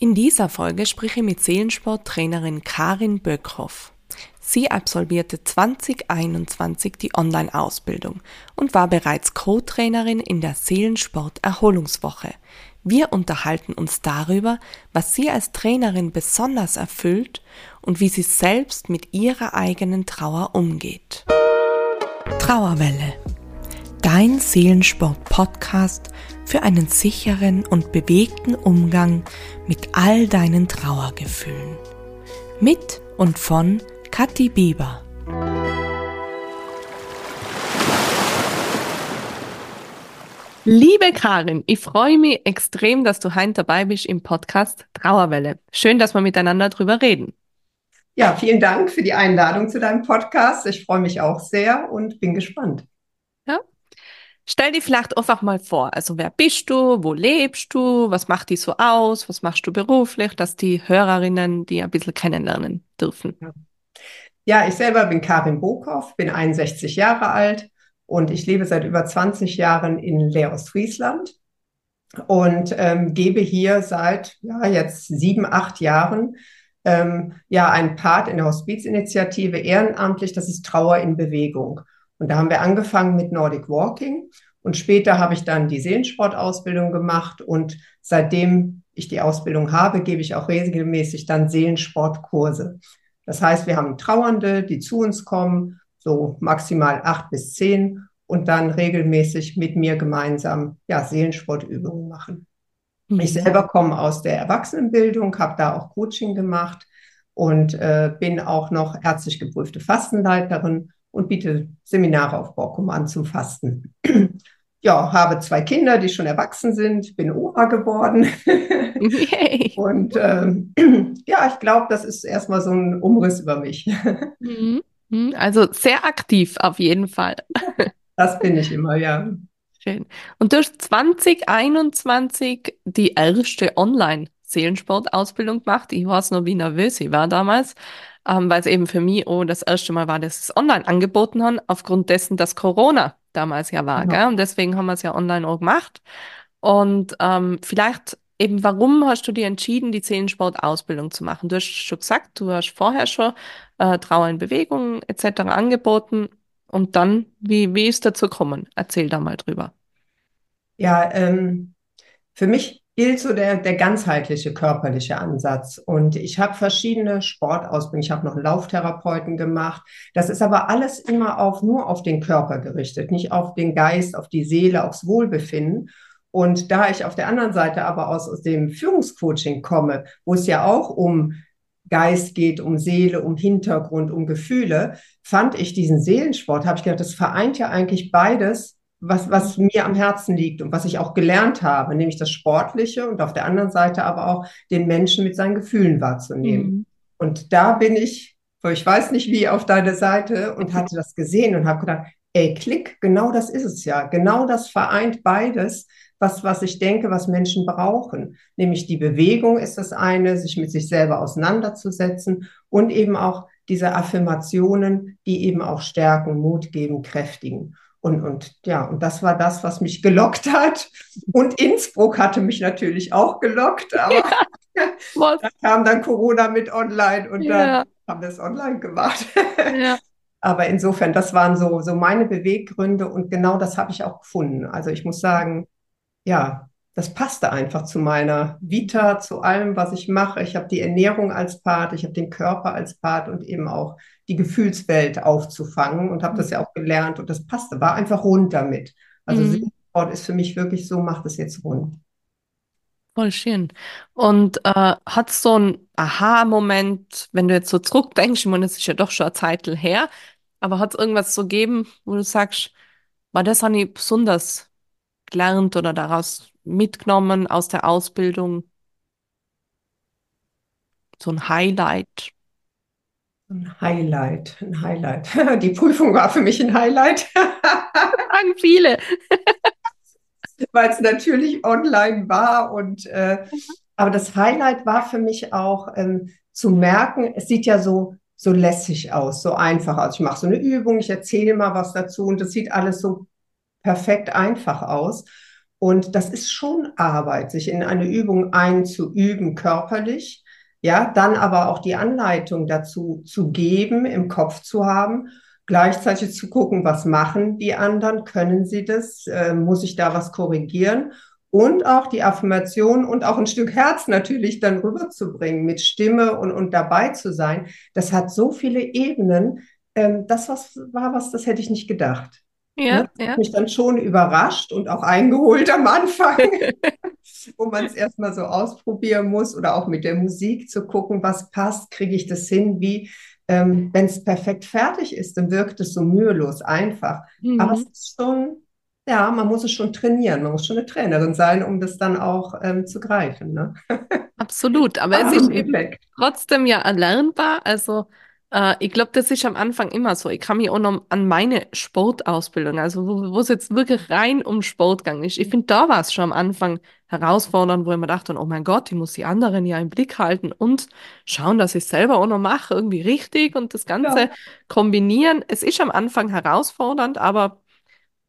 In dieser Folge spreche ich mit Seelensporttrainerin Karin Böckhoff. Sie absolvierte 2021 die Online-Ausbildung und war bereits Co-Trainerin in der Seelensport-Erholungswoche. Wir unterhalten uns darüber, was sie als Trainerin besonders erfüllt und wie sie selbst mit ihrer eigenen Trauer umgeht. Trauerwelle. Dein Seelensport-Podcast für einen sicheren und bewegten Umgang mit all deinen Trauergefühlen. Mit und von Kathi Bieber. Liebe Karin, ich freue mich extrem, dass du heute dabei bist im Podcast Trauerwelle. Schön, dass wir miteinander drüber reden. Ja, vielen Dank für die Einladung zu deinem Podcast. Ich freue mich auch sehr und bin gespannt. Ja, Stell dir vielleicht einfach mal vor, also wer bist du, wo lebst du, was macht dich so aus, was machst du beruflich, dass die Hörerinnen die ein bisschen kennenlernen dürfen. Ja, ich selber bin Karin Bokow, bin 61 Jahre alt und ich lebe seit über 20 Jahren in Leer-Ostfriesland und ähm, gebe hier seit ja, jetzt sieben, acht Jahren ähm, ja einen Part in der Hospizinitiative ehrenamtlich, das ist Trauer in Bewegung. Und da haben wir angefangen mit Nordic Walking und später habe ich dann die Seelensportausbildung gemacht und seitdem ich die Ausbildung habe, gebe ich auch regelmäßig dann Seelensportkurse. Das heißt, wir haben Trauernde, die zu uns kommen, so maximal acht bis zehn und dann regelmäßig mit mir gemeinsam ja, Seelensportübungen machen. Mhm. Ich selber komme aus der Erwachsenenbildung, habe da auch Coaching gemacht und äh, bin auch noch ärztlich geprüfte Fastenleiterin und biete Seminare auf Borkum an zum Fasten. ja, habe zwei Kinder, die schon erwachsen sind, bin Oma geworden. Yay. Und ähm, ja, ich glaube, das ist erstmal so ein Umriss über mich. Mhm. Mhm. Also sehr aktiv auf jeden Fall. Das bin ich immer, ja. Schön. Und du hast 2021 die erste Online-Seelensport-Ausbildung gemacht. Ich weiß noch, wie nervös ich war damals ähm, weil es eben für mich auch das erste Mal war, dass es online angeboten haben, aufgrund dessen, dass Corona damals ja war. Ja. Gell? Und deswegen haben wir es ja online auch gemacht. Und ähm, vielleicht eben, warum hast du dir entschieden, die Seelensport-Ausbildung zu machen? Du hast schon gesagt, du hast vorher schon äh, Trauer in Bewegung etc. angeboten. Und dann, wie, wie ist dazu gekommen? Erzähl da mal drüber. Ja, ähm, für mich gilt so der, der ganzheitliche körperliche Ansatz. Und ich habe verschiedene Sportausbildungen. Ich habe noch Lauftherapeuten gemacht. Das ist aber alles immer auf, nur auf den Körper gerichtet, nicht auf den Geist, auf die Seele, aufs Wohlbefinden. Und da ich auf der anderen Seite aber aus, aus dem Führungscoaching komme, wo es ja auch um Geist geht, um Seele, um Hintergrund, um Gefühle, fand ich diesen Seelensport, habe ich gedacht, das vereint ja eigentlich beides was, was mir am Herzen liegt und was ich auch gelernt habe, nämlich das Sportliche und auf der anderen Seite aber auch den Menschen mit seinen Gefühlen wahrzunehmen. Mhm. Und da bin ich, ich weiß nicht wie, auf deine Seite und hatte das gesehen und habe gedacht, ey, klick, genau das ist es ja. Genau das vereint beides, was, was ich denke, was Menschen brauchen. Nämlich die Bewegung ist das eine, sich mit sich selber auseinanderzusetzen und eben auch diese Affirmationen, die eben auch stärken, Mut geben, kräftigen. Und, und ja, und das war das, was mich gelockt hat. Und Innsbruck hatte mich natürlich auch gelockt, aber ja, da kam dann Corona mit online und ja. dann haben wir es online gemacht. Ja. Aber insofern, das waren so, so meine Beweggründe und genau das habe ich auch gefunden. Also ich muss sagen, ja, das passte einfach zu meiner Vita, zu allem, was ich mache. Ich habe die Ernährung als Part, ich habe den Körper als Part und eben auch die Gefühlswelt aufzufangen und habe das ja auch gelernt und das passte, war einfach rund damit. Also mhm. Sport ist für mich wirklich so, macht es jetzt rund. Voll schön. Und äh, hat so ein Aha-Moment, wenn du jetzt so zurückdenkst, ich meine, das ist ja doch schon eine Zeit her, aber hat es irgendwas so gegeben, wo du sagst, war das habe ich besonders gelernt oder daraus mitgenommen aus der Ausbildung? So ein Highlight. Ein Highlight, ein Highlight. Die Prüfung war für mich ein Highlight. Sagen viele. Weil es natürlich online war und äh, aber das Highlight war für mich auch ähm, zu merken, es sieht ja so so lässig aus, so einfach aus. Ich mache so eine Übung, ich erzähle mal was dazu und es sieht alles so perfekt einfach aus. Und das ist schon Arbeit, sich in eine Übung einzuüben, körperlich. Ja, dann aber auch die Anleitung dazu zu geben, im Kopf zu haben, gleichzeitig zu gucken, was machen die anderen, können sie das, äh, muss ich da was korrigieren und auch die Affirmation und auch ein Stück Herz natürlich dann rüberzubringen mit Stimme und, und dabei zu sein. Das hat so viele Ebenen. Ähm, das was war was, das hätte ich nicht gedacht. Ja, ne? ja. Mich dann schon überrascht und auch eingeholt am Anfang, wo man es erstmal so ausprobieren muss oder auch mit der Musik zu gucken, was passt, kriege ich das hin, wie, ähm, wenn es perfekt fertig ist, dann wirkt es so mühelos einfach. Mhm. Aber es ist schon, ja, man muss es schon trainieren, man muss schon eine Trainerin sein, um das dann auch ähm, zu greifen. Ne? Absolut, aber es ist trotzdem ja erlernbar. Also äh, ich glaube, das ist am Anfang immer so. Ich kann mich auch noch an meine Sportausbildung, also wo, es jetzt wirklich rein um Sport gegangen ist. Ich finde, da war es schon am Anfang herausfordernd, wo ich mir dachte, oh mein Gott, ich muss die anderen ja im Blick halten und schauen, dass ich es selber auch noch mache, irgendwie richtig und das Ganze ja. kombinieren. Es ist am Anfang herausfordernd, aber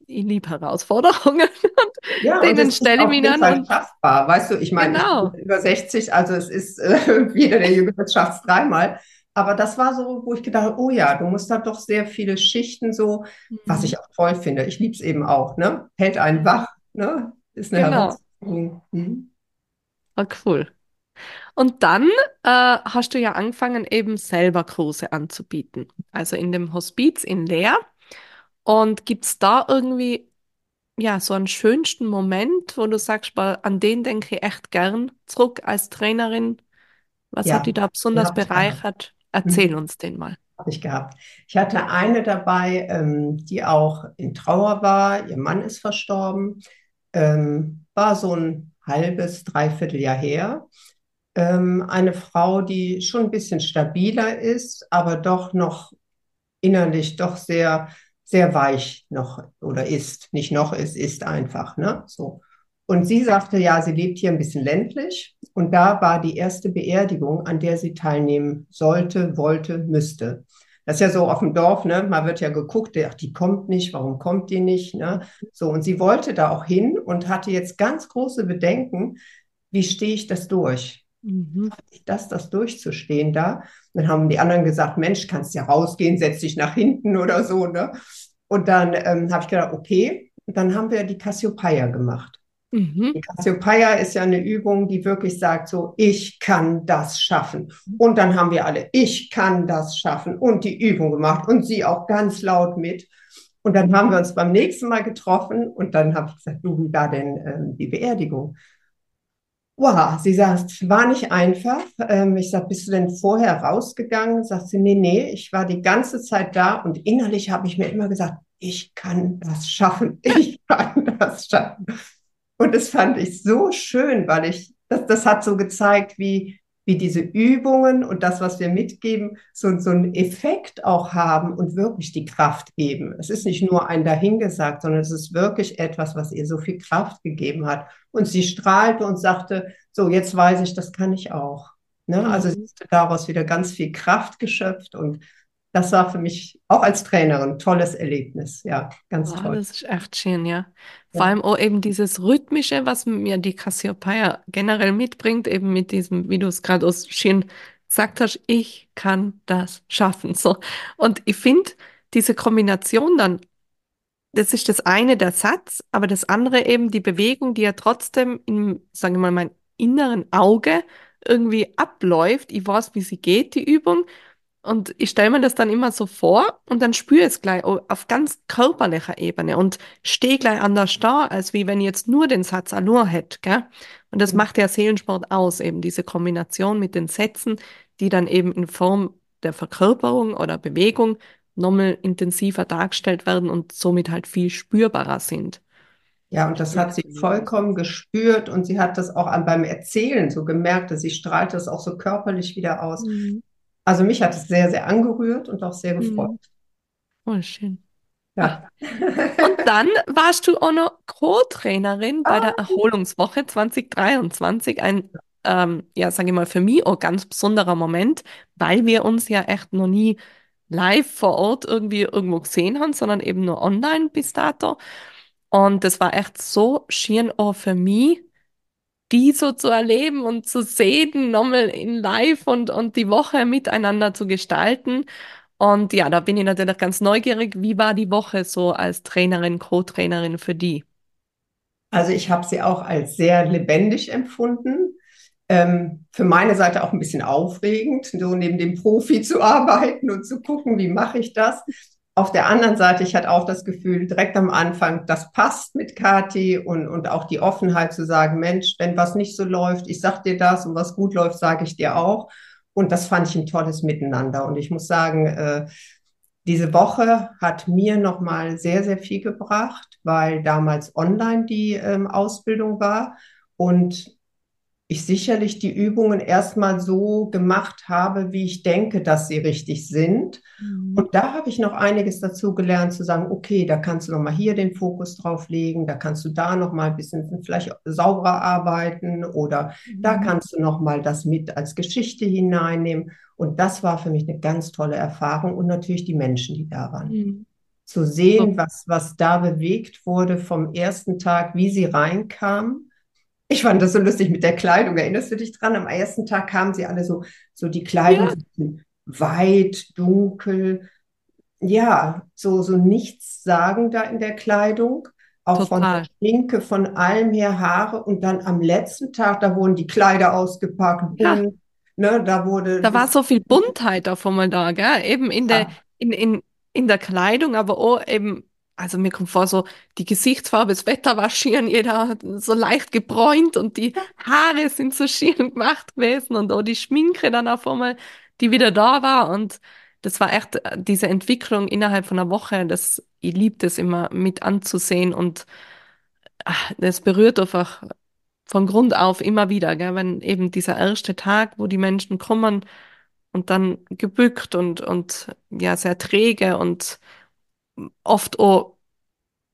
ich liebe Herausforderungen. Und ja, denen stelle ich mich schaffbar, weißt du, ich meine, genau. ich bin über 60, also es ist äh, jeder der Jüngeren schafft es dreimal. Aber das war so, wo ich gedacht habe, oh ja, du musst da doch sehr viele Schichten so, mhm. was ich auch toll finde. Ich liebe es eben auch, ne? Hält einen wach, ne? Ist eine genau. Herausforderung. Mhm. Oh, cool. Und dann äh, hast du ja angefangen, eben selber Kurse anzubieten. Also in dem Hospiz in Leer. Und gibt es da irgendwie ja so einen schönsten Moment, wo du sagst, an den denke ich echt gern zurück als Trainerin? Was ja, hat dich da besonders bereichert? Erzähl mhm. uns den mal. Habe ich gehabt. Ich hatte eine dabei, ähm, die auch in Trauer war. Ihr Mann ist verstorben. Ähm, war so ein halbes, dreiviertel Jahr her. Ähm, eine Frau, die schon ein bisschen stabiler ist, aber doch noch innerlich doch sehr, sehr weich noch oder ist. Nicht noch, es ist einfach. Ne? So. Und sie sagte, ja, sie lebt hier ein bisschen ländlich. Und da war die erste Beerdigung, an der sie teilnehmen sollte, wollte, müsste. Das ist ja so auf dem Dorf, ne? Man wird ja geguckt, ach, die kommt nicht, warum kommt die nicht, ne? So, und sie wollte da auch hin und hatte jetzt ganz große Bedenken, wie stehe ich das durch? Mhm. Das, das durchzustehen da. Dann haben die anderen gesagt, Mensch, kannst ja rausgehen, setz dich nach hinten oder so, ne? Und dann ähm, habe ich gedacht, okay. Und dann haben wir die Cassiopeia gemacht. Mhm. Die Cassiopeia ist ja eine Übung, die wirklich sagt so, ich kann das schaffen. Und dann haben wir alle, ich kann das schaffen und die Übung gemacht und sie auch ganz laut mit. Und dann haben wir uns beim nächsten Mal getroffen und dann habe ich gesagt, du, wie war denn ähm, die Beerdigung? Wow, sie sagt, war nicht einfach. Ähm, ich sage, bist du denn vorher rausgegangen? Sagt sie, nee, nee, ich war die ganze Zeit da und innerlich habe ich mir immer gesagt, ich kann das schaffen, ich kann das schaffen. Und das fand ich so schön, weil ich, das, das hat so gezeigt, wie, wie diese Übungen und das, was wir mitgeben, so, so einen Effekt auch haben und wirklich die Kraft geben. Es ist nicht nur ein dahingesagt, sondern es ist wirklich etwas, was ihr so viel Kraft gegeben hat. Und sie strahlte und sagte, so, jetzt weiß ich, das kann ich auch. Ne? Also sie hat daraus wieder ganz viel Kraft geschöpft und das war für mich auch als Trainerin ein tolles Erlebnis. Ja, ganz wow, toll. Das ist echt schön, ja. Vor ja. allem auch eben dieses Rhythmische, was mir die Cassiopeia generell mitbringt, eben mit diesem, wie du es gerade aus schön gesagt hast, ich kann das schaffen. So. Und ich finde diese Kombination dann, das ist das eine der Satz, aber das andere eben die Bewegung, die ja trotzdem im, sagen wir mal, mein inneren Auge irgendwie abläuft. Ich weiß, wie sie geht, die Übung. Und ich stelle mir das dann immer so vor und dann spüre es gleich auf ganz körperlicher Ebene und stehe gleich anders da, als wie wenn ich jetzt nur den Satz Allure hätte. Gell? Und das mhm. macht ja Seelensport aus, eben diese Kombination mit den Sätzen, die dann eben in Form der Verkörperung oder Bewegung nochmal intensiver dargestellt werden und somit halt viel spürbarer sind. Ja, und das hat sie vollkommen gespürt und sie hat das auch beim Erzählen so gemerkt, dass sie strahlt das auch so körperlich wieder aus. Mhm. Also mich hat es sehr, sehr angerührt und auch sehr mhm. gefreut. Oh, schön. Ja. Und dann warst du auch noch Co-Trainerin bei ah. der Erholungswoche 2023. Ein, ähm, ja, sage ich mal, für mich auch ganz besonderer Moment, weil wir uns ja echt noch nie live vor Ort irgendwie irgendwo gesehen haben, sondern eben nur online bis dato. Und das war echt so schön auch für mich, die so zu erleben und zu sehen, nochmal in live und, und die Woche miteinander zu gestalten. Und ja, da bin ich natürlich ganz neugierig. Wie war die Woche so als Trainerin, Co-Trainerin für die? Also ich habe sie auch als sehr lebendig empfunden. Ähm, für meine Seite auch ein bisschen aufregend, so neben dem Profi zu arbeiten und zu gucken, wie mache ich das. Auf der anderen Seite, ich hatte auch das Gefühl, direkt am Anfang, das passt mit Kati und, und auch die Offenheit zu sagen, Mensch, wenn was nicht so läuft, ich sag dir das und was gut läuft, sage ich dir auch. Und das fand ich ein tolles Miteinander. Und ich muss sagen, äh, diese Woche hat mir nochmal sehr, sehr viel gebracht, weil damals online die ähm, Ausbildung war und ich sicherlich die Übungen erstmal so gemacht habe, wie ich denke, dass sie richtig sind. Mhm. Und da habe ich noch einiges dazu gelernt, zu sagen, okay, da kannst du nochmal hier den Fokus drauf legen, da kannst du da nochmal ein bisschen vielleicht sauberer arbeiten oder mhm. da kannst du nochmal das mit als Geschichte hineinnehmen. Und das war für mich eine ganz tolle Erfahrung und natürlich die Menschen, die da waren. Mhm. Zu sehen, was, was da bewegt wurde vom ersten Tag, wie sie reinkamen ich fand das so lustig mit der Kleidung. Erinnerst du dich dran? Am ersten Tag kamen sie alle so, so die Kleidung ja. weit, dunkel. Ja, so, so nichts sagen da in der Kleidung. Auch Total. von Schminke, von allem her Haare. Und dann am letzten Tag, da wurden die Kleider ausgepackt. Ja. Bunt, ne, da wurde. Da war so viel Buntheit auf einmal da, gell? Eben in der, in, in, in der Kleidung, aber auch eben also mir kommt vor, so die Gesichtsfarbe, das Wetter war schier, jeder so leicht gebräunt und die Haare sind so schier gemacht gewesen und auch die Schminke dann auf einmal, die wieder da war und das war echt äh, diese Entwicklung innerhalb von einer Woche, das, ich liebe das immer mit anzusehen und ach, das berührt einfach von Grund auf immer wieder, gell, wenn eben dieser erste Tag, wo die Menschen kommen und dann gebückt und, und ja, sehr träge und oft auch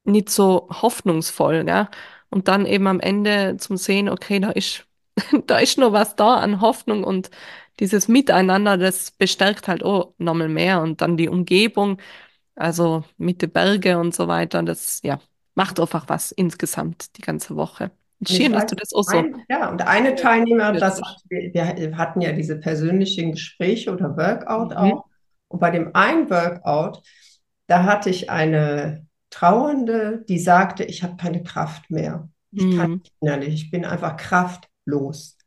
nicht so hoffnungsvoll, ja. Und dann eben am Ende zum Sehen, okay, da ist, da ist noch was da an Hoffnung und dieses Miteinander, das bestärkt halt auch nochmal mehr und dann die Umgebung, also mit den Bergen und so weiter, das, ja, macht einfach was insgesamt die ganze Woche. Schön, dass du das auch so. Ein, ja, und eine Teilnehmer, das, wir, wir hatten ja diese persönlichen Gespräche oder Workout mhm. auch. Und bei dem einen Workout, da hatte ich eine Trauernde, die sagte, ich habe keine Kraft mehr. Ich mhm. kann nicht innerlich, ich bin einfach kraftlos.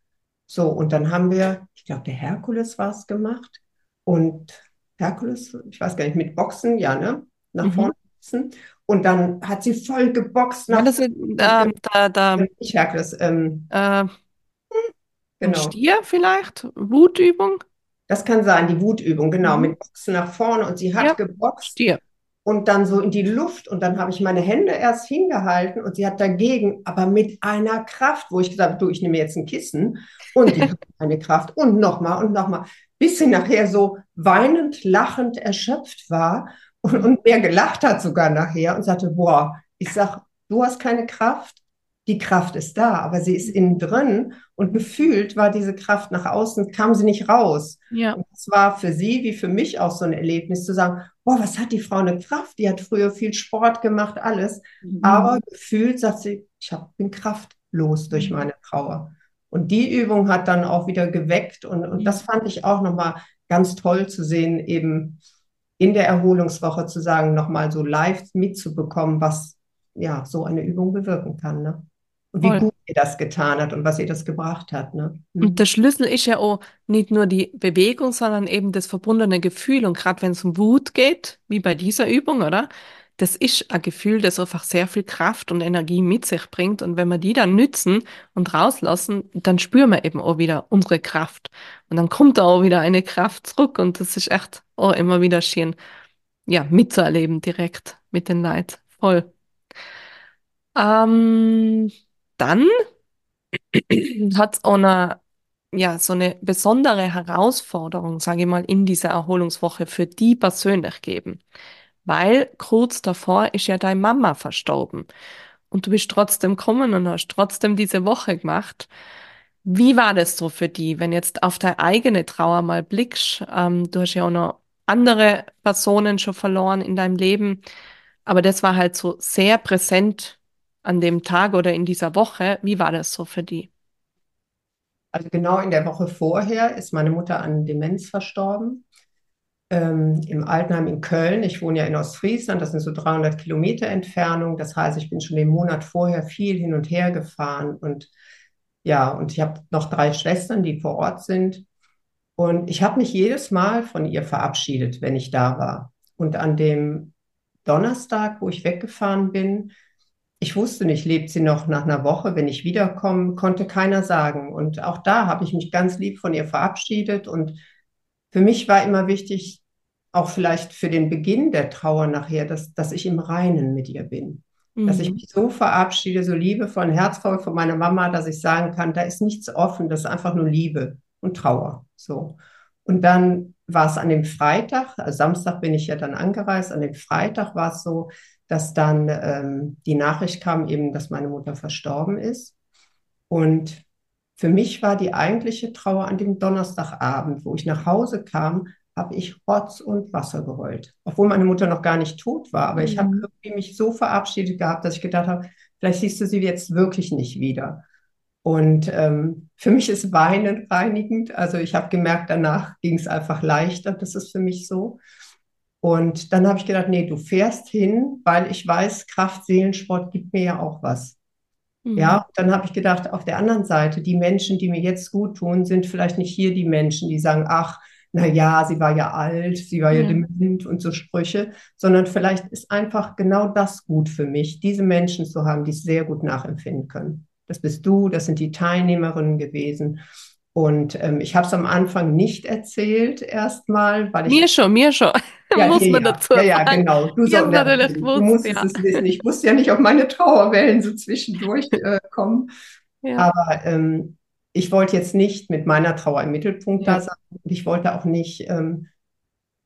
So, und dann haben wir, ich glaube, der Herkules war es gemacht. Und Herkules, ich weiß gar nicht, mit Boxen, ja, ne? Nach mhm. vorne boxen. Und dann hat sie voll geboxt. Nach das ist, ähm, da, da, nicht Herkules. Ähm, äh, genau. Stier vielleicht? Wutübung? Das kann sein, die Wutübung, genau, mhm. mit Boxen nach vorne. Und sie hat ja, geboxt. Stier und dann so in die Luft und dann habe ich meine Hände erst hingehalten und sie hat dagegen, aber mit einer Kraft, wo ich gesagt habe, du, ich nehme jetzt ein Kissen und die hat eine Kraft und nochmal und nochmal, bis sie nachher so weinend, lachend erschöpft war und, und mehr gelacht hat sogar nachher und sagte, boah, ich sag, du hast keine Kraft, die Kraft ist da, aber sie ist innen drin und gefühlt war diese Kraft nach außen, kam sie nicht raus. Ja. Und das war für sie wie für mich auch so ein Erlebnis zu sagen, boah, was hat die Frau eine Kraft? Die hat früher viel Sport gemacht, alles. Mhm. Aber gefühlt sagt sie, ich hab, bin kraftlos durch mhm. meine Trauer. Und die Übung hat dann auch wieder geweckt und, und das fand ich auch nochmal ganz toll zu sehen, eben in der Erholungswoche zu sagen, nochmal so live mitzubekommen, was ja so eine Übung bewirken kann. Ne? Und wie Voll. gut ihr das getan hat und was ihr das gebracht hat. Ne? Mhm. Und der Schlüssel ist ja auch nicht nur die Bewegung, sondern eben das verbundene Gefühl. Und gerade wenn es um Wut geht, wie bei dieser Übung, oder? Das ist ein Gefühl, das einfach sehr viel Kraft und Energie mit sich bringt. Und wenn wir die dann nützen und rauslassen, dann spüren wir eben auch wieder unsere Kraft. Und dann kommt da auch wieder eine Kraft zurück. Und das ist echt auch immer wieder schön, ja, mitzuerleben direkt mit den Leid. Voll. Ähm, dann hat es auch eine, ja, so eine besondere Herausforderung, sage ich mal, in dieser Erholungswoche für die persönlich gegeben. Weil kurz davor ist ja deine Mama verstorben. Und du bist trotzdem gekommen und hast trotzdem diese Woche gemacht. Wie war das so für die, wenn jetzt auf deine eigene Trauer mal blickst? Ähm, du hast ja auch noch andere Personen schon verloren in deinem Leben, aber das war halt so sehr präsent an dem Tag oder in dieser Woche, wie war das so für die? Also genau in der Woche vorher ist meine Mutter an Demenz verstorben. Ähm, im Altenheim in Köln. Ich wohne ja in Ostfriesland, das sind so 300 Kilometer Entfernung. Das heißt, ich bin schon den Monat vorher viel hin und her gefahren und ja, und ich habe noch drei Schwestern, die vor Ort sind. Und ich habe mich jedes Mal von ihr verabschiedet, wenn ich da war. Und an dem Donnerstag, wo ich weggefahren bin, ich wusste nicht, lebt sie noch nach einer Woche, wenn ich wiederkomme, konnte keiner sagen. Und auch da habe ich mich ganz lieb von ihr verabschiedet. Und für mich war immer wichtig, auch vielleicht für den Beginn der Trauer nachher, dass, dass ich im Reinen mit ihr bin. Mhm. Dass ich mhm. mich so verabschiede, so liebevoll, herzvoll von meiner Mama, dass ich sagen kann, da ist nichts offen, das ist einfach nur Liebe und Trauer. So. Und dann war es an dem Freitag, also Samstag bin ich ja dann angereist, an dem Freitag war es so, dass dann ähm, die Nachricht kam eben, dass meine Mutter verstorben ist. Und für mich war die eigentliche Trauer an dem Donnerstagabend, wo ich nach Hause kam, habe ich Rotz und Wasser geheult. Obwohl meine Mutter noch gar nicht tot war. Aber mhm. ich habe mich so verabschiedet gehabt, dass ich gedacht habe, vielleicht siehst du sie jetzt wirklich nicht wieder. Und ähm, für mich ist Weinen reinigend. Also ich habe gemerkt, danach ging es einfach leichter. Das ist für mich so. Und dann habe ich gedacht, nee, du fährst hin, weil ich weiß, Kraft, Seelensport gibt mir ja auch was. Mhm. Ja, dann habe ich gedacht, auf der anderen Seite, die Menschen, die mir jetzt gut tun, sind vielleicht nicht hier die Menschen, die sagen, ach, na ja, sie war ja alt, sie war ja, ja dement und so Sprüche, sondern vielleicht ist einfach genau das gut für mich, diese Menschen zu haben, die es sehr gut nachempfinden können. Das bist du, das sind die Teilnehmerinnen gewesen. Und ähm, ich habe es am Anfang nicht erzählt erstmal, weil ich. Mir schon, mir schon. Ja, Muss man ja, dazu ja, ja, genau. Du, so, natürlich du musstest ja. es wissen. Ich wusste ja nicht, ob meine Trauerwellen so zwischendurch äh, kommen. Ja. Aber ähm, ich wollte jetzt nicht mit meiner Trauer im Mittelpunkt da sein. Und ich wollte auch nicht, ähm,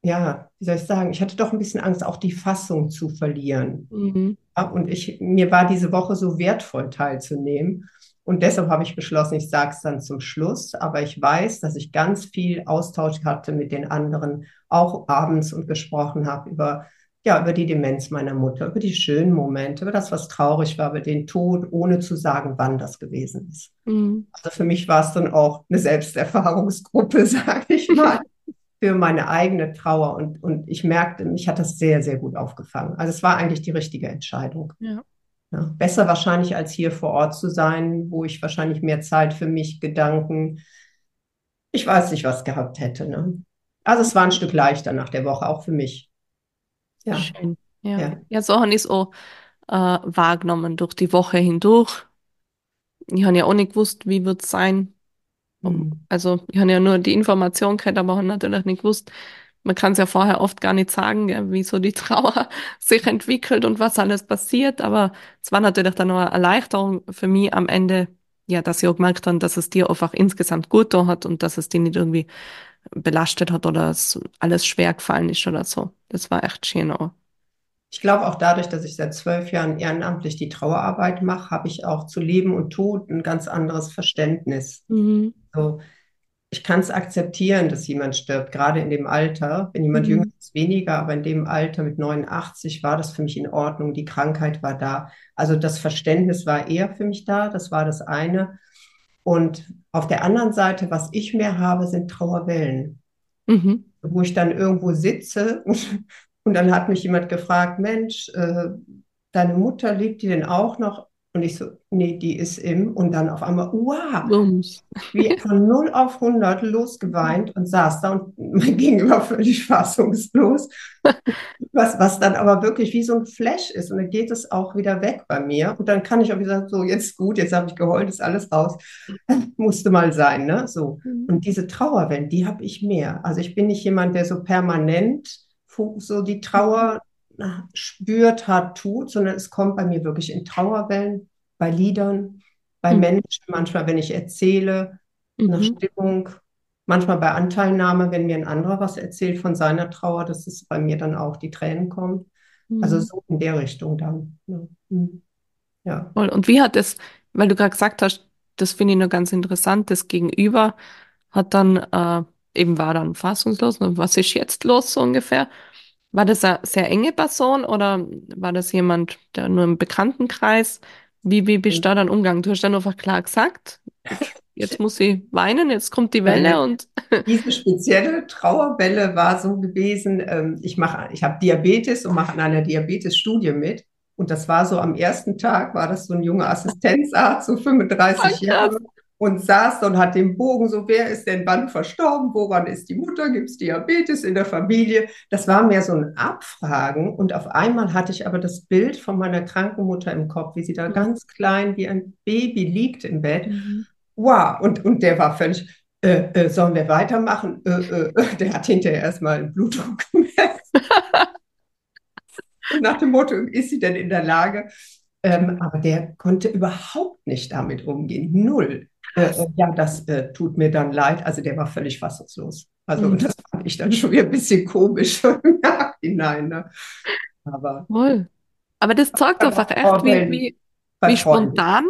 ja, wie soll ich sagen, ich hatte doch ein bisschen Angst, auch die Fassung zu verlieren. Mhm. und ich, mir war diese Woche so wertvoll teilzunehmen. Und deshalb habe ich beschlossen, ich sage es dann zum Schluss, aber ich weiß, dass ich ganz viel Austausch hatte mit den anderen, auch abends und gesprochen habe über, ja, über die Demenz meiner Mutter, über die schönen Momente, über das, was traurig war, über den Tod, ohne zu sagen, wann das gewesen ist. Mhm. Also für mich war es dann auch eine Selbsterfahrungsgruppe, sage ich mal, für meine eigene Trauer. Und, und ich merkte, mich hat das sehr, sehr gut aufgefangen. Also es war eigentlich die richtige Entscheidung. Ja. Ja, besser wahrscheinlich als hier vor Ort zu sein, wo ich wahrscheinlich mehr Zeit für mich, Gedanken, ich weiß nicht, was gehabt hätte. Ne? Also es war ein Stück leichter nach der Woche, auch für mich. Ja. Schön. Ja, ja. ja so habe ich es auch äh, wahrgenommen durch die Woche hindurch. Ich habe ja auch nicht gewusst, wie wird es sein. Mhm. Also ich habe ja nur die Information gehabt, aber habe natürlich nicht gewusst, man kann es ja vorher oft gar nicht sagen, ja, wie so die Trauer sich entwickelt und was alles passiert. Aber es war natürlich dann noch eine Erleichterung für mich am Ende, ja, dass ich auch gemerkt habe, dass es dir einfach insgesamt gut da hat und dass es dich nicht irgendwie belastet hat oder es alles schwer gefallen ist oder so. Das war echt schön auch. Ich glaube auch dadurch, dass ich seit zwölf Jahren ehrenamtlich die Trauerarbeit mache, habe ich auch zu Leben und Tod ein ganz anderes Verständnis. Mhm. So, ich kann es akzeptieren, dass jemand stirbt, gerade in dem Alter. Wenn jemand mhm. jünger ist, weniger, aber in dem Alter mit 89 war das für mich in Ordnung. Die Krankheit war da. Also das Verständnis war eher für mich da. Das war das eine. Und auf der anderen Seite, was ich mehr habe, sind Trauerwellen. Mhm. Wo ich dann irgendwo sitze und, und, dann hat mich jemand gefragt, Mensch, äh, deine Mutter lebt die denn auch noch? Und ich so, nee, die ist im. Und dann auf einmal, wow, Bums. wie von 0 auf 100 losgeweint und saß da und mein Gegenüber völlig fassungslos. was, was dann aber wirklich wie so ein Flash ist. Und dann geht es auch wieder weg bei mir. Und dann kann ich auch wieder so, jetzt gut, jetzt habe ich geheult, ist alles raus. Musste mal sein, ne? So. Mhm. Und diese Trauerwellen, die habe ich mehr. Also ich bin nicht jemand, der so permanent so die Trauer spürt, hat, tut, sondern es kommt bei mir wirklich in Trauerwellen, bei Liedern, bei mhm. Menschen, manchmal, wenn ich erzähle, mhm. nach Stimmung, manchmal bei Anteilnahme, wenn mir ein anderer was erzählt von seiner Trauer, dass es bei mir dann auch die Tränen kommen. Mhm. Also so in der Richtung dann. Ja. Mhm. ja. Und wie hat es, weil du gerade gesagt hast, das finde ich nur ganz interessant, das Gegenüber hat dann äh, eben war dann fassungslos, was ist jetzt los so ungefähr? War das eine sehr enge Person oder war das jemand, der nur im Bekanntenkreis Wie, wie bist du da dann umgegangen? Du hast dann einfach klar gesagt, jetzt muss sie weinen, jetzt kommt die Welle und Diese spezielle Trauerwelle war so gewesen, ähm, ich mache, ich habe Diabetes und mache an einer Diabetes-Studie mit. Und das war so am ersten Tag, war das so ein junger Assistenzarzt, so 35 Jahre, und saß und hat den Bogen so, wer ist denn wann verstorben, woran ist die Mutter, gibt es Diabetes in der Familie? Das war mehr so ein Abfragen. Und auf einmal hatte ich aber das Bild von meiner kranken Mutter im Kopf, wie sie da ganz klein wie ein Baby liegt im Bett. Mhm. Wow, und, und der war völlig, äh, äh, sollen wir weitermachen? Äh, äh, äh. der hat hinterher erstmal einen Blutdruck gemessen. Nach dem Motto, ist sie denn in der Lage? Ähm, aber der konnte überhaupt nicht damit umgehen. Null. Äh, ja, das äh, tut mir dann leid. Also der war völlig fassungslos. Also mhm. das fand ich dann schon wieder ein bisschen komisch im Nachhinein. Ne? Aber, Voll. aber das zeigt einfach echt, wie, wie, wie spontan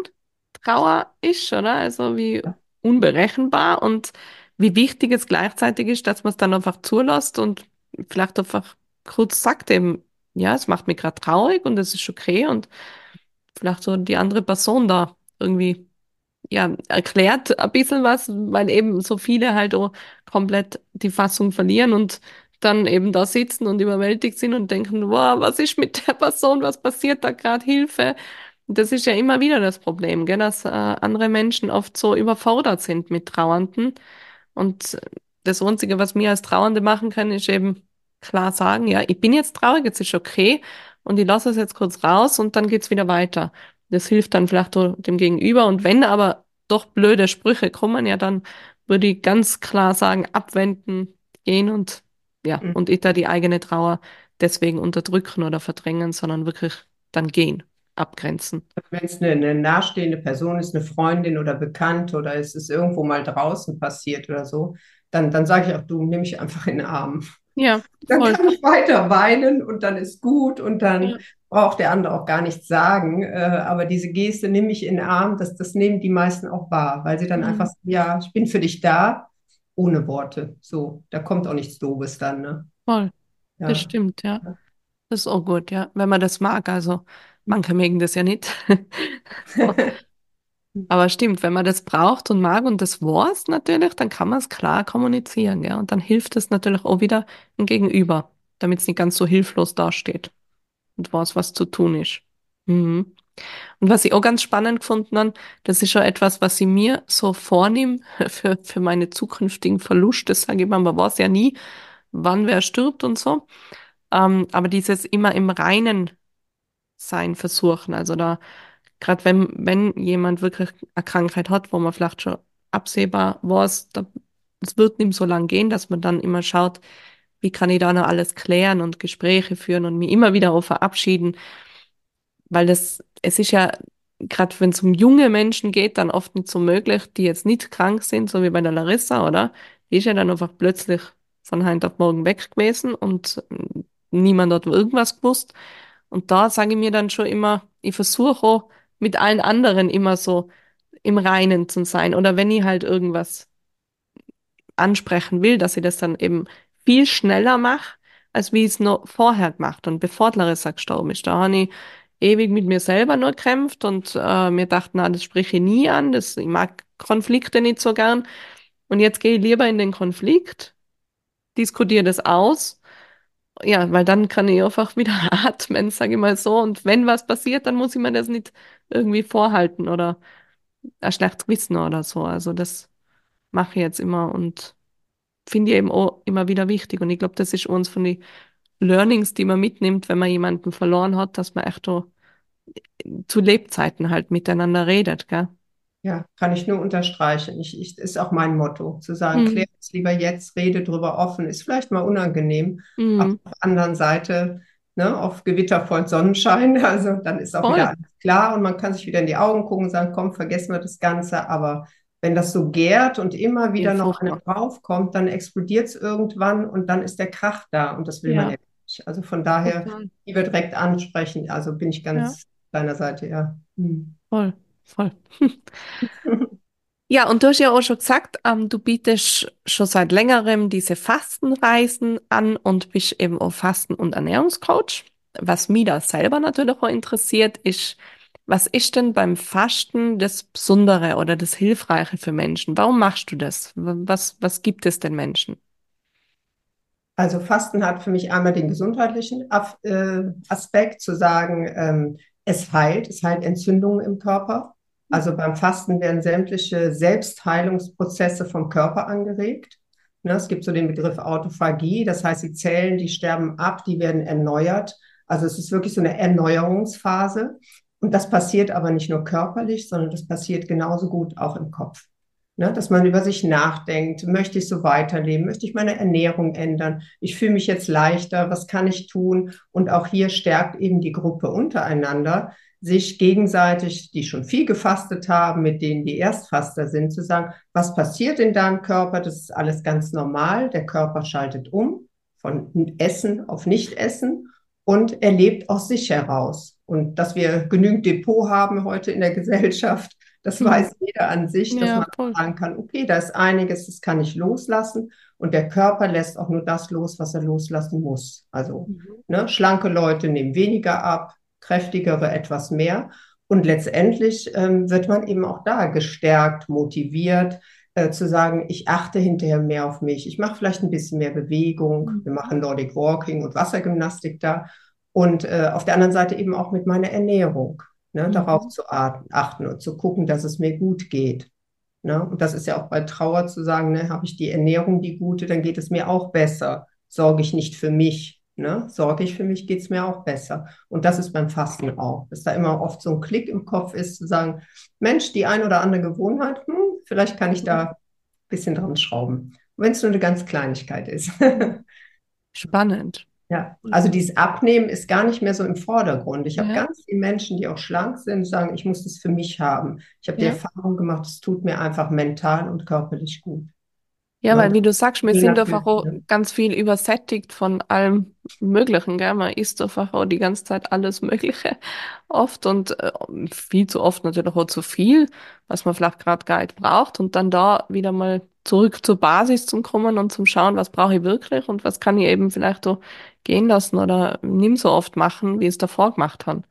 Trauer ist, oder? Also wie unberechenbar und wie wichtig es gleichzeitig ist, dass man es dann einfach zulässt und vielleicht einfach kurz sagt eben, ja, es macht mich gerade traurig und es ist okay und vielleicht so die andere Person da irgendwie ja, erklärt ein bisschen was, weil eben so viele halt auch komplett die Fassung verlieren und dann eben da sitzen und überwältigt sind und denken, wow, was ist mit der Person, was passiert da gerade, Hilfe. Das ist ja immer wieder das Problem, gell, dass äh, andere Menschen oft so überfordert sind mit Trauernden. Und das Einzige, was wir als Trauernde machen können, ist eben klar sagen, ja, ich bin jetzt traurig, jetzt ist okay und ich lasse es jetzt kurz raus und dann geht's wieder weiter. Das hilft dann vielleicht dem Gegenüber. Und wenn aber doch blöde Sprüche kommen, ja, dann würde ich ganz klar sagen, abwenden, gehen und ja, mhm. und nicht da die eigene Trauer deswegen unterdrücken oder verdrängen, sondern wirklich dann gehen, abgrenzen. Wenn es eine, eine nahestehende Person ist, eine Freundin oder Bekannte oder es ist irgendwo mal draußen passiert oder so, dann, dann sage ich auch, du nimm mich einfach in den Arm. Ja. Dann voll. kann ich weiter weinen und dann ist gut und dann ja. braucht der andere auch gar nichts sagen. Äh, aber diese Geste nimm mich in den Arm, das, das nehmen die meisten auch wahr, weil sie dann mhm. einfach sagen, ja, ich bin für dich da, ohne Worte. So, da kommt auch nichts Doofes dann. Ne? Voll. Ja. Das stimmt, ja. Das ist auch gut, ja. Wenn man das mag, also manche mögen das ja nicht. Aber stimmt, wenn man das braucht und mag und das weiß natürlich, dann kann man es klar kommunizieren, ja. Und dann hilft es natürlich auch wieder ein Gegenüber, damit es nicht ganz so hilflos dasteht und weiß, was zu tun ist. Mhm. Und was ich auch ganz spannend gefunden habe, das ist schon etwas, was ich mir so vornehme für, für meine zukünftigen Verluste, sage ich mal, man weiß ja nie, wann wer stirbt und so. Ähm, aber dieses immer im Reinen sein versuchen, also da gerade wenn, wenn jemand wirklich eine Krankheit hat, wo man vielleicht schon absehbar weiß, es wird nicht so lang gehen, dass man dann immer schaut, wie kann ich da noch alles klären und Gespräche führen und mich immer wieder auch verabschieden. Weil das, es ist ja, gerade wenn es um junge Menschen geht, dann oft nicht so möglich, die jetzt nicht krank sind, so wie bei der Larissa, oder? Die ist ja dann einfach plötzlich von heute auf morgen weg gewesen und niemand hat irgendwas gewusst. Und da sage ich mir dann schon immer, ich versuche auch, mit allen anderen immer so im Reinen zu sein. Oder wenn ich halt irgendwas ansprechen will, dass ich das dann eben viel schneller mache, als wie ich es noch vorher gemacht und bevor Larissa gestorben ist. Da habe ich ewig mit mir selber nur kämpft und äh, mir dachte, na, das spreche ich nie an, das, ich mag Konflikte nicht so gern. Und jetzt gehe ich lieber in den Konflikt, diskutiere das aus ja, weil dann kann ich einfach wieder atmen, sage ich mal so. Und wenn was passiert, dann muss ich mir das nicht irgendwie vorhalten oder ein schlechtes Wissen oder so. Also das mache ich jetzt immer und finde ich eben auch immer wieder wichtig. Und ich glaube, das ist uns von den Learnings, die man mitnimmt, wenn man jemanden verloren hat, dass man echt so zu Lebzeiten halt miteinander redet, gell? Ja, kann ich nur unterstreichen. Ich, ich, ist auch mein Motto, zu sagen, mhm. klär es lieber jetzt, rede drüber offen, ist vielleicht mal unangenehm. Mhm. Auf der anderen Seite, ne, auf Gewitter folgt Sonnenschein, also dann ist auch Voll. wieder alles klar und man kann sich wieder in die Augen gucken und sagen, komm, vergessen wir das Ganze. Aber wenn das so gärt und immer wieder noch eine draufkommt, dann explodiert es irgendwann und dann ist der Krach da und das will ja. man ja nicht. Also von daher okay. lieber direkt ansprechen. Also bin ich ganz ja. deiner Seite, ja. Mhm. Voll voll. Ja, und du hast ja auch schon gesagt, ähm, du bietest schon seit längerem diese Fastenreisen an und bist eben auch Fasten- und Ernährungscoach. Was mich da selber natürlich auch interessiert, ist, Was ist denn beim Fasten das Besondere oder das Hilfreiche für Menschen? Warum machst du das? Was, was gibt es den Menschen? Also Fasten hat für mich einmal den gesundheitlichen äh, Aspekt, zu sagen, ähm, es heilt, es heilt Entzündungen im Körper. Also beim Fasten werden sämtliche Selbstheilungsprozesse vom Körper angeregt. Ne, es gibt so den Begriff Autophagie, das heißt, die Zellen, die sterben ab, die werden erneuert. Also es ist wirklich so eine Erneuerungsphase. Und das passiert aber nicht nur körperlich, sondern das passiert genauso gut auch im Kopf. Ne, dass man über sich nachdenkt, möchte ich so weiterleben, möchte ich meine Ernährung ändern, ich fühle mich jetzt leichter, was kann ich tun? Und auch hier stärkt eben die Gruppe untereinander, sich gegenseitig, die schon viel gefastet haben, mit denen die Erstfaster sind, zu sagen, was passiert in deinem Körper? Das ist alles ganz normal. Der Körper schaltet um von Essen auf Nicht-Essen und er lebt aus sich heraus. Und dass wir genügend Depot haben heute in der Gesellschaft, das mhm. weiß jeder an sich, dass ja, man voll. sagen kann, okay, da ist einiges, das kann ich loslassen. Und der Körper lässt auch nur das los, was er loslassen muss. Also mhm. ne, schlanke Leute nehmen weniger ab, kräftigere etwas mehr. Und letztendlich ähm, wird man eben auch da gestärkt, motiviert, äh, zu sagen, ich achte hinterher mehr auf mich. Ich mache vielleicht ein bisschen mehr Bewegung. Mhm. Wir machen Nordic Walking und Wassergymnastik da. Und äh, auf der anderen Seite eben auch mit meiner Ernährung, ne, mhm. darauf zu achten und zu gucken, dass es mir gut geht. Ne? Und das ist ja auch bei Trauer zu sagen, ne, habe ich die Ernährung die gute, dann geht es mir auch besser. Sorge ich nicht für mich, Ne? Sorge ich für mich, geht es mir auch besser. Und das ist beim Fasten auch, dass da immer oft so ein Klick im Kopf ist, zu sagen, Mensch, die ein oder andere Gewohnheit, hm, vielleicht kann ich da ein bisschen dran schrauben. Wenn es nur eine ganz Kleinigkeit ist. Spannend. Ja, also dieses Abnehmen ist gar nicht mehr so im Vordergrund. Ich habe ja. ganz viele Menschen, die auch schlank sind, sagen, ich muss das für mich haben. Ich habe ja. die Erfahrung gemacht, es tut mir einfach mental und körperlich gut. Ja, weil wie du sagst, wir sind einfach auch ganz viel übersättigt von allem Möglichen, gell? Man isst einfach auch die ganze Zeit alles Mögliche oft und äh, viel zu oft natürlich auch zu viel, was man vielleicht gerade gar nicht braucht und dann da wieder mal zurück zur Basis zum kommen und zum schauen, was brauche ich wirklich und was kann ich eben vielleicht so gehen lassen oder nimm so oft machen, wie es davor gemacht haben.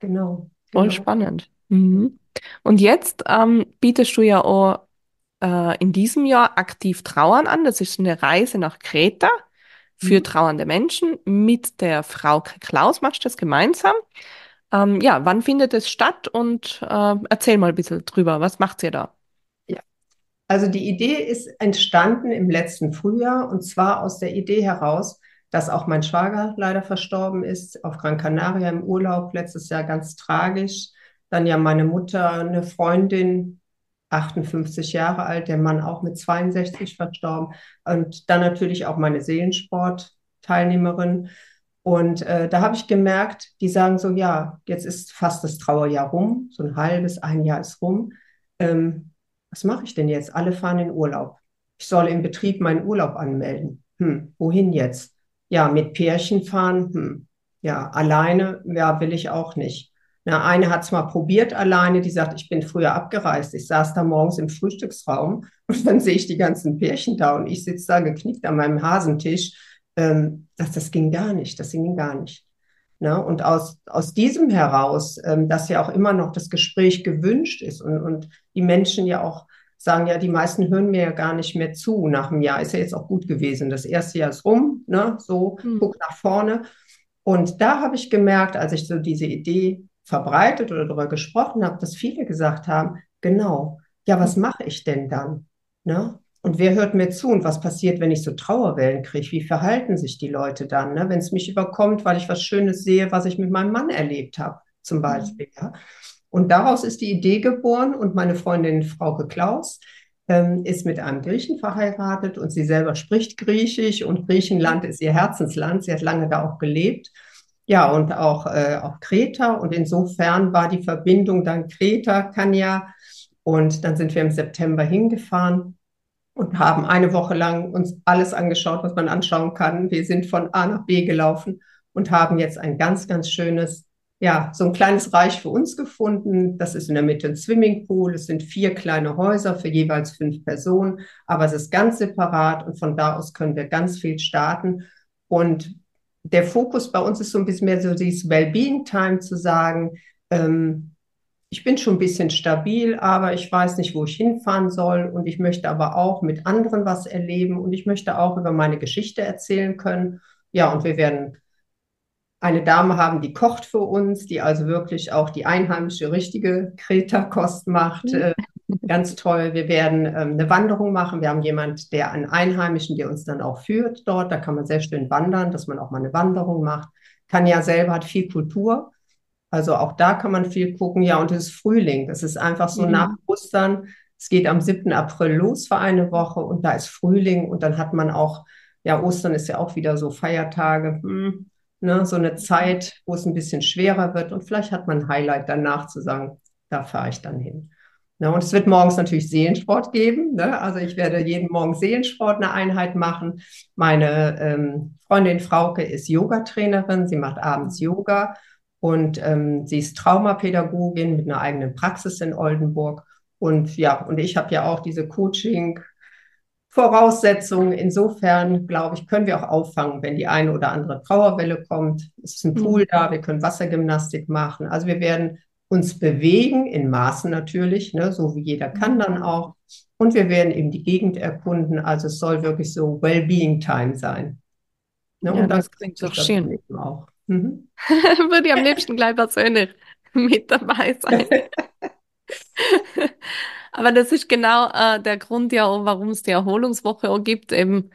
Genau. Voll genau. spannend. Mhm. Und jetzt ähm, bietest du ja auch äh, in diesem Jahr aktiv Trauern an. Das ist eine Reise nach Kreta für mhm. trauernde Menschen. Mit der Frau Klaus machst du das gemeinsam. Ähm, ja, wann findet es statt? Und äh, erzähl mal ein bisschen drüber. Was macht ihr da? Ja, also die Idee ist entstanden im letzten Frühjahr und zwar aus der Idee heraus, dass auch mein Schwager leider verstorben ist auf Gran Canaria im Urlaub letztes Jahr ganz tragisch. Dann ja meine Mutter, eine Freundin, 58 Jahre alt, der Mann auch mit 62 verstorben und dann natürlich auch meine Seelensport-Teilnehmerin. Und äh, da habe ich gemerkt, die sagen so, ja, jetzt ist fast das Trauerjahr rum, so ein halbes, ein Jahr ist rum. Ähm, was mache ich denn jetzt? Alle fahren in Urlaub. Ich soll im Betrieb meinen Urlaub anmelden. Hm, wohin jetzt? Ja, mit Pärchen fahren. Hm, ja, alleine, ja, will ich auch nicht. Na, eine hat es mal probiert alleine, die sagt, ich bin früher abgereist. Ich saß da morgens im Frühstücksraum und dann sehe ich die ganzen Pärchen da und ich sitze da geknickt an meinem Hasentisch. Ähm, das, das ging gar nicht, das ging gar nicht. Na, und aus, aus diesem heraus, ähm, dass ja auch immer noch das Gespräch gewünscht ist und, und die Menschen ja auch sagen, ja, die meisten hören mir ja gar nicht mehr zu nach einem Jahr. Ist ja jetzt auch gut gewesen. Das erste Jahr ist rum, ne? so, hm. guck nach vorne. Und da habe ich gemerkt, als ich so diese Idee verbreitet oder darüber gesprochen habe, dass viele gesagt haben, genau, ja, was mache ich denn dann? Ne? Und wer hört mir zu und was passiert, wenn ich so Trauerwellen kriege? Wie verhalten sich die Leute dann, ne? wenn es mich überkommt, weil ich was Schönes sehe, was ich mit meinem Mann erlebt habe, zum mhm. Beispiel. Ja? Und daraus ist die Idee geboren und meine Freundin Frauke Klaus ähm, ist mit einem Griechen verheiratet und sie selber spricht Griechisch und Griechenland ist ihr Herzensland. Sie hat lange da auch gelebt. Ja, und auch, äh, auch Kreta. Und insofern war die Verbindung dann Kreta, Kanya. Und dann sind wir im September hingefahren und haben eine Woche lang uns alles angeschaut, was man anschauen kann. Wir sind von A nach B gelaufen und haben jetzt ein ganz, ganz schönes, ja, so ein kleines Reich für uns gefunden. Das ist in der Mitte ein Swimmingpool. Es sind vier kleine Häuser für jeweils fünf Personen, aber es ist ganz separat und von da aus können wir ganz viel starten. Und der Fokus bei uns ist so ein bisschen mehr so dieses Wellbeing-Time zu sagen, ähm, ich bin schon ein bisschen stabil, aber ich weiß nicht, wo ich hinfahren soll und ich möchte aber auch mit anderen was erleben und ich möchte auch über meine Geschichte erzählen können. Ja, und wir werden eine Dame haben, die kocht für uns, die also wirklich auch die einheimische, richtige Kreta-Kost macht. Mhm. Ganz toll. Wir werden ähm, eine Wanderung machen. Wir haben jemanden, der einen Einheimischen, der uns dann auch führt dort. Da kann man sehr schön wandern, dass man auch mal eine Wanderung macht. Kanja selber hat viel Kultur. Also auch da kann man viel gucken. Ja, und es ist Frühling. Es ist einfach so mhm. nach Ostern. Es geht am 7. April los für eine Woche und da ist Frühling und dann hat man auch, ja, Ostern ist ja auch wieder so Feiertage. Hm ne, so eine Zeit, wo es ein bisschen schwerer wird und vielleicht hat man ein Highlight danach zu sagen, da fahre ich dann hin. Ne, und es wird morgens natürlich Seelensport geben. Ne? Also ich werde jeden Morgen Seelensport eine Einheit machen. Meine ähm, Freundin Frauke ist Yogatrainerin, sie macht abends Yoga und ähm, sie ist Traumapädagogin mit einer eigenen Praxis in Oldenburg. Und ja, und ich habe ja auch diese Coaching Voraussetzungen. Insofern, glaube ich, können wir auch auffangen, wenn die eine oder andere Trauerwelle kommt. Es ist ein Pool mhm. da, wir können Wassergymnastik machen. Also wir werden uns bewegen, in Maßen natürlich, ne, so wie jeder kann dann mhm. auch. Und wir werden eben die Gegend erkunden. Also es soll wirklich so Wellbeing-Time sein. Ne, ja, und das, klingt doch schön. Auch. Mhm. Würde ich am liebsten gleich persönlich mit dabei sein. Aber das ist genau äh, der Grund ja warum es die Erholungswoche auch gibt, eben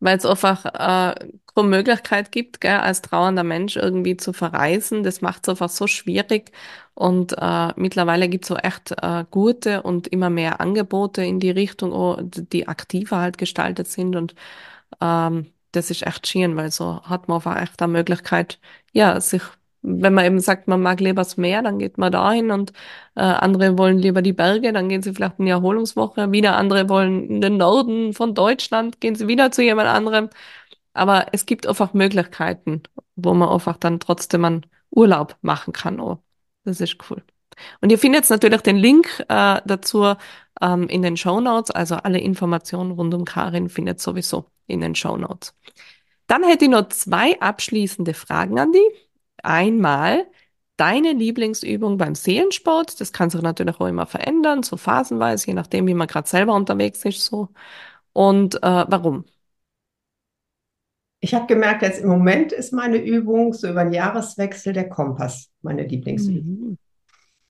weil es einfach äh, keine Möglichkeit gibt, gell, als trauernder Mensch irgendwie zu verreisen. Das macht es einfach so schwierig. Und äh, mittlerweile gibt es so echt äh, gute und immer mehr Angebote in die Richtung, oh, die aktiver halt gestaltet sind. Und ähm, das ist echt schön, weil so hat man einfach echt eine Möglichkeit, ja, sich wenn man eben sagt, man mag lieber das Meer, dann geht man dahin und äh, andere wollen lieber die Berge, dann gehen sie vielleicht in die Erholungswoche. Wieder andere wollen in den Norden von Deutschland, gehen sie wieder zu jemand anderem. Aber es gibt einfach Möglichkeiten, wo man einfach dann trotzdem einen Urlaub machen kann. Oh, das ist cool. Und ihr findet natürlich den Link äh, dazu ähm, in den Show Notes. Also alle Informationen rund um Karin findet sowieso in den Show Notes. Dann hätte ich noch zwei abschließende Fragen an die. Einmal deine Lieblingsübung beim Seelensport. Das kann sich natürlich auch immer verändern, so phasenweise, je nachdem, wie man gerade selber unterwegs ist. So. Und äh, warum? Ich habe gemerkt, jetzt im Moment ist meine Übung so über den Jahreswechsel der Kompass meine Lieblingsübung. Mhm.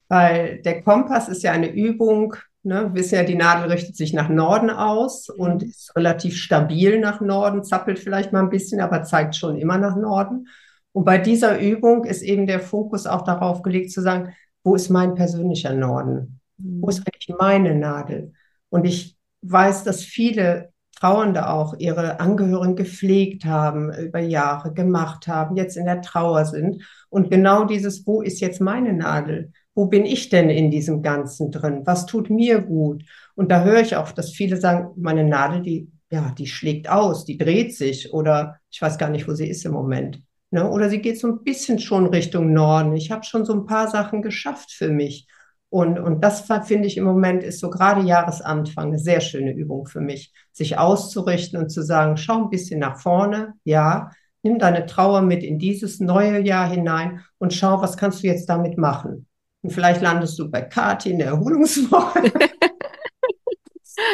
Weil der Kompass ist ja eine Übung, ne, wir wissen ja, die Nadel richtet sich nach Norden aus mhm. und ist relativ stabil nach Norden, zappelt vielleicht mal ein bisschen, aber zeigt schon immer nach Norden. Und bei dieser Übung ist eben der Fokus auch darauf gelegt zu sagen, wo ist mein persönlicher Norden? Wo ist eigentlich meine Nadel? Und ich weiß, dass viele Trauernde auch ihre Angehörigen gepflegt haben, über Jahre gemacht haben, jetzt in der Trauer sind. Und genau dieses, wo ist jetzt meine Nadel? Wo bin ich denn in diesem Ganzen drin? Was tut mir gut? Und da höre ich auch, dass viele sagen, meine Nadel, die, ja, die schlägt aus, die dreht sich oder ich weiß gar nicht, wo sie ist im Moment. Ne? Oder sie geht so ein bisschen schon Richtung Norden. Ich habe schon so ein paar Sachen geschafft für mich. Und, und das finde ich im Moment ist so gerade Jahresanfang eine sehr schöne Übung für mich, sich auszurichten und zu sagen, schau ein bisschen nach vorne, ja, nimm deine Trauer mit in dieses neue Jahr hinein und schau, was kannst du jetzt damit machen. Und vielleicht landest du bei Kati in der Erholungswoche.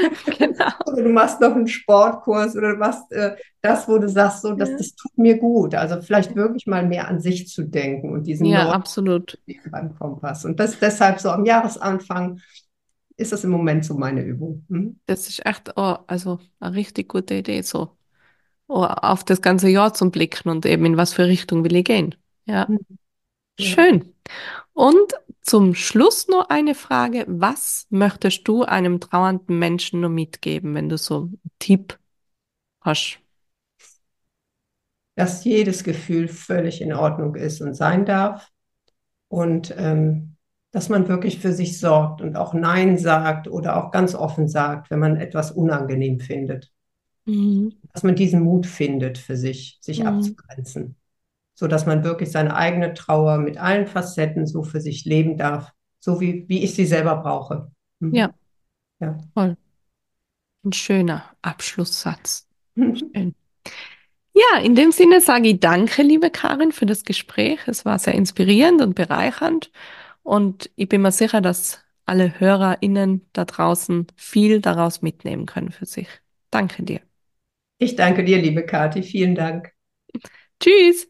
genau. Oder du machst noch einen Sportkurs oder du machst äh, das, wo du sagst, so, das, das tut mir gut. Also vielleicht wirklich mal mehr an sich zu denken und diesen ja, absolut. beim Kompass. Und das deshalb so am Jahresanfang ist das im Moment so meine Übung. Hm? Das ist echt oh, also eine richtig gute Idee, so oh, auf das ganze Jahr zum Blicken und eben in was für Richtung will ich gehen. Ja. Hm. Schön. Und zum Schluss noch eine Frage. Was möchtest du einem trauernden Menschen nur mitgeben, wenn du so einen Tipp hast? Dass jedes Gefühl völlig in Ordnung ist und sein darf. Und ähm, dass man wirklich für sich sorgt und auch Nein sagt oder auch ganz offen sagt, wenn man etwas unangenehm findet. Mhm. Dass man diesen Mut findet, für sich, sich mhm. abzugrenzen so dass man wirklich seine eigene Trauer mit allen Facetten so für sich leben darf, so wie, wie ich sie selber brauche. Mhm. Ja. ja. Toll. Ein schöner Abschlusssatz. Schön. Ja, in dem Sinne sage ich danke, liebe Karin, für das Gespräch. Es war sehr inspirierend und bereichernd. Und ich bin mir sicher, dass alle HörerInnen da draußen viel daraus mitnehmen können für sich. Danke dir. Ich danke dir, liebe Kathi. Vielen Dank. Tschüss.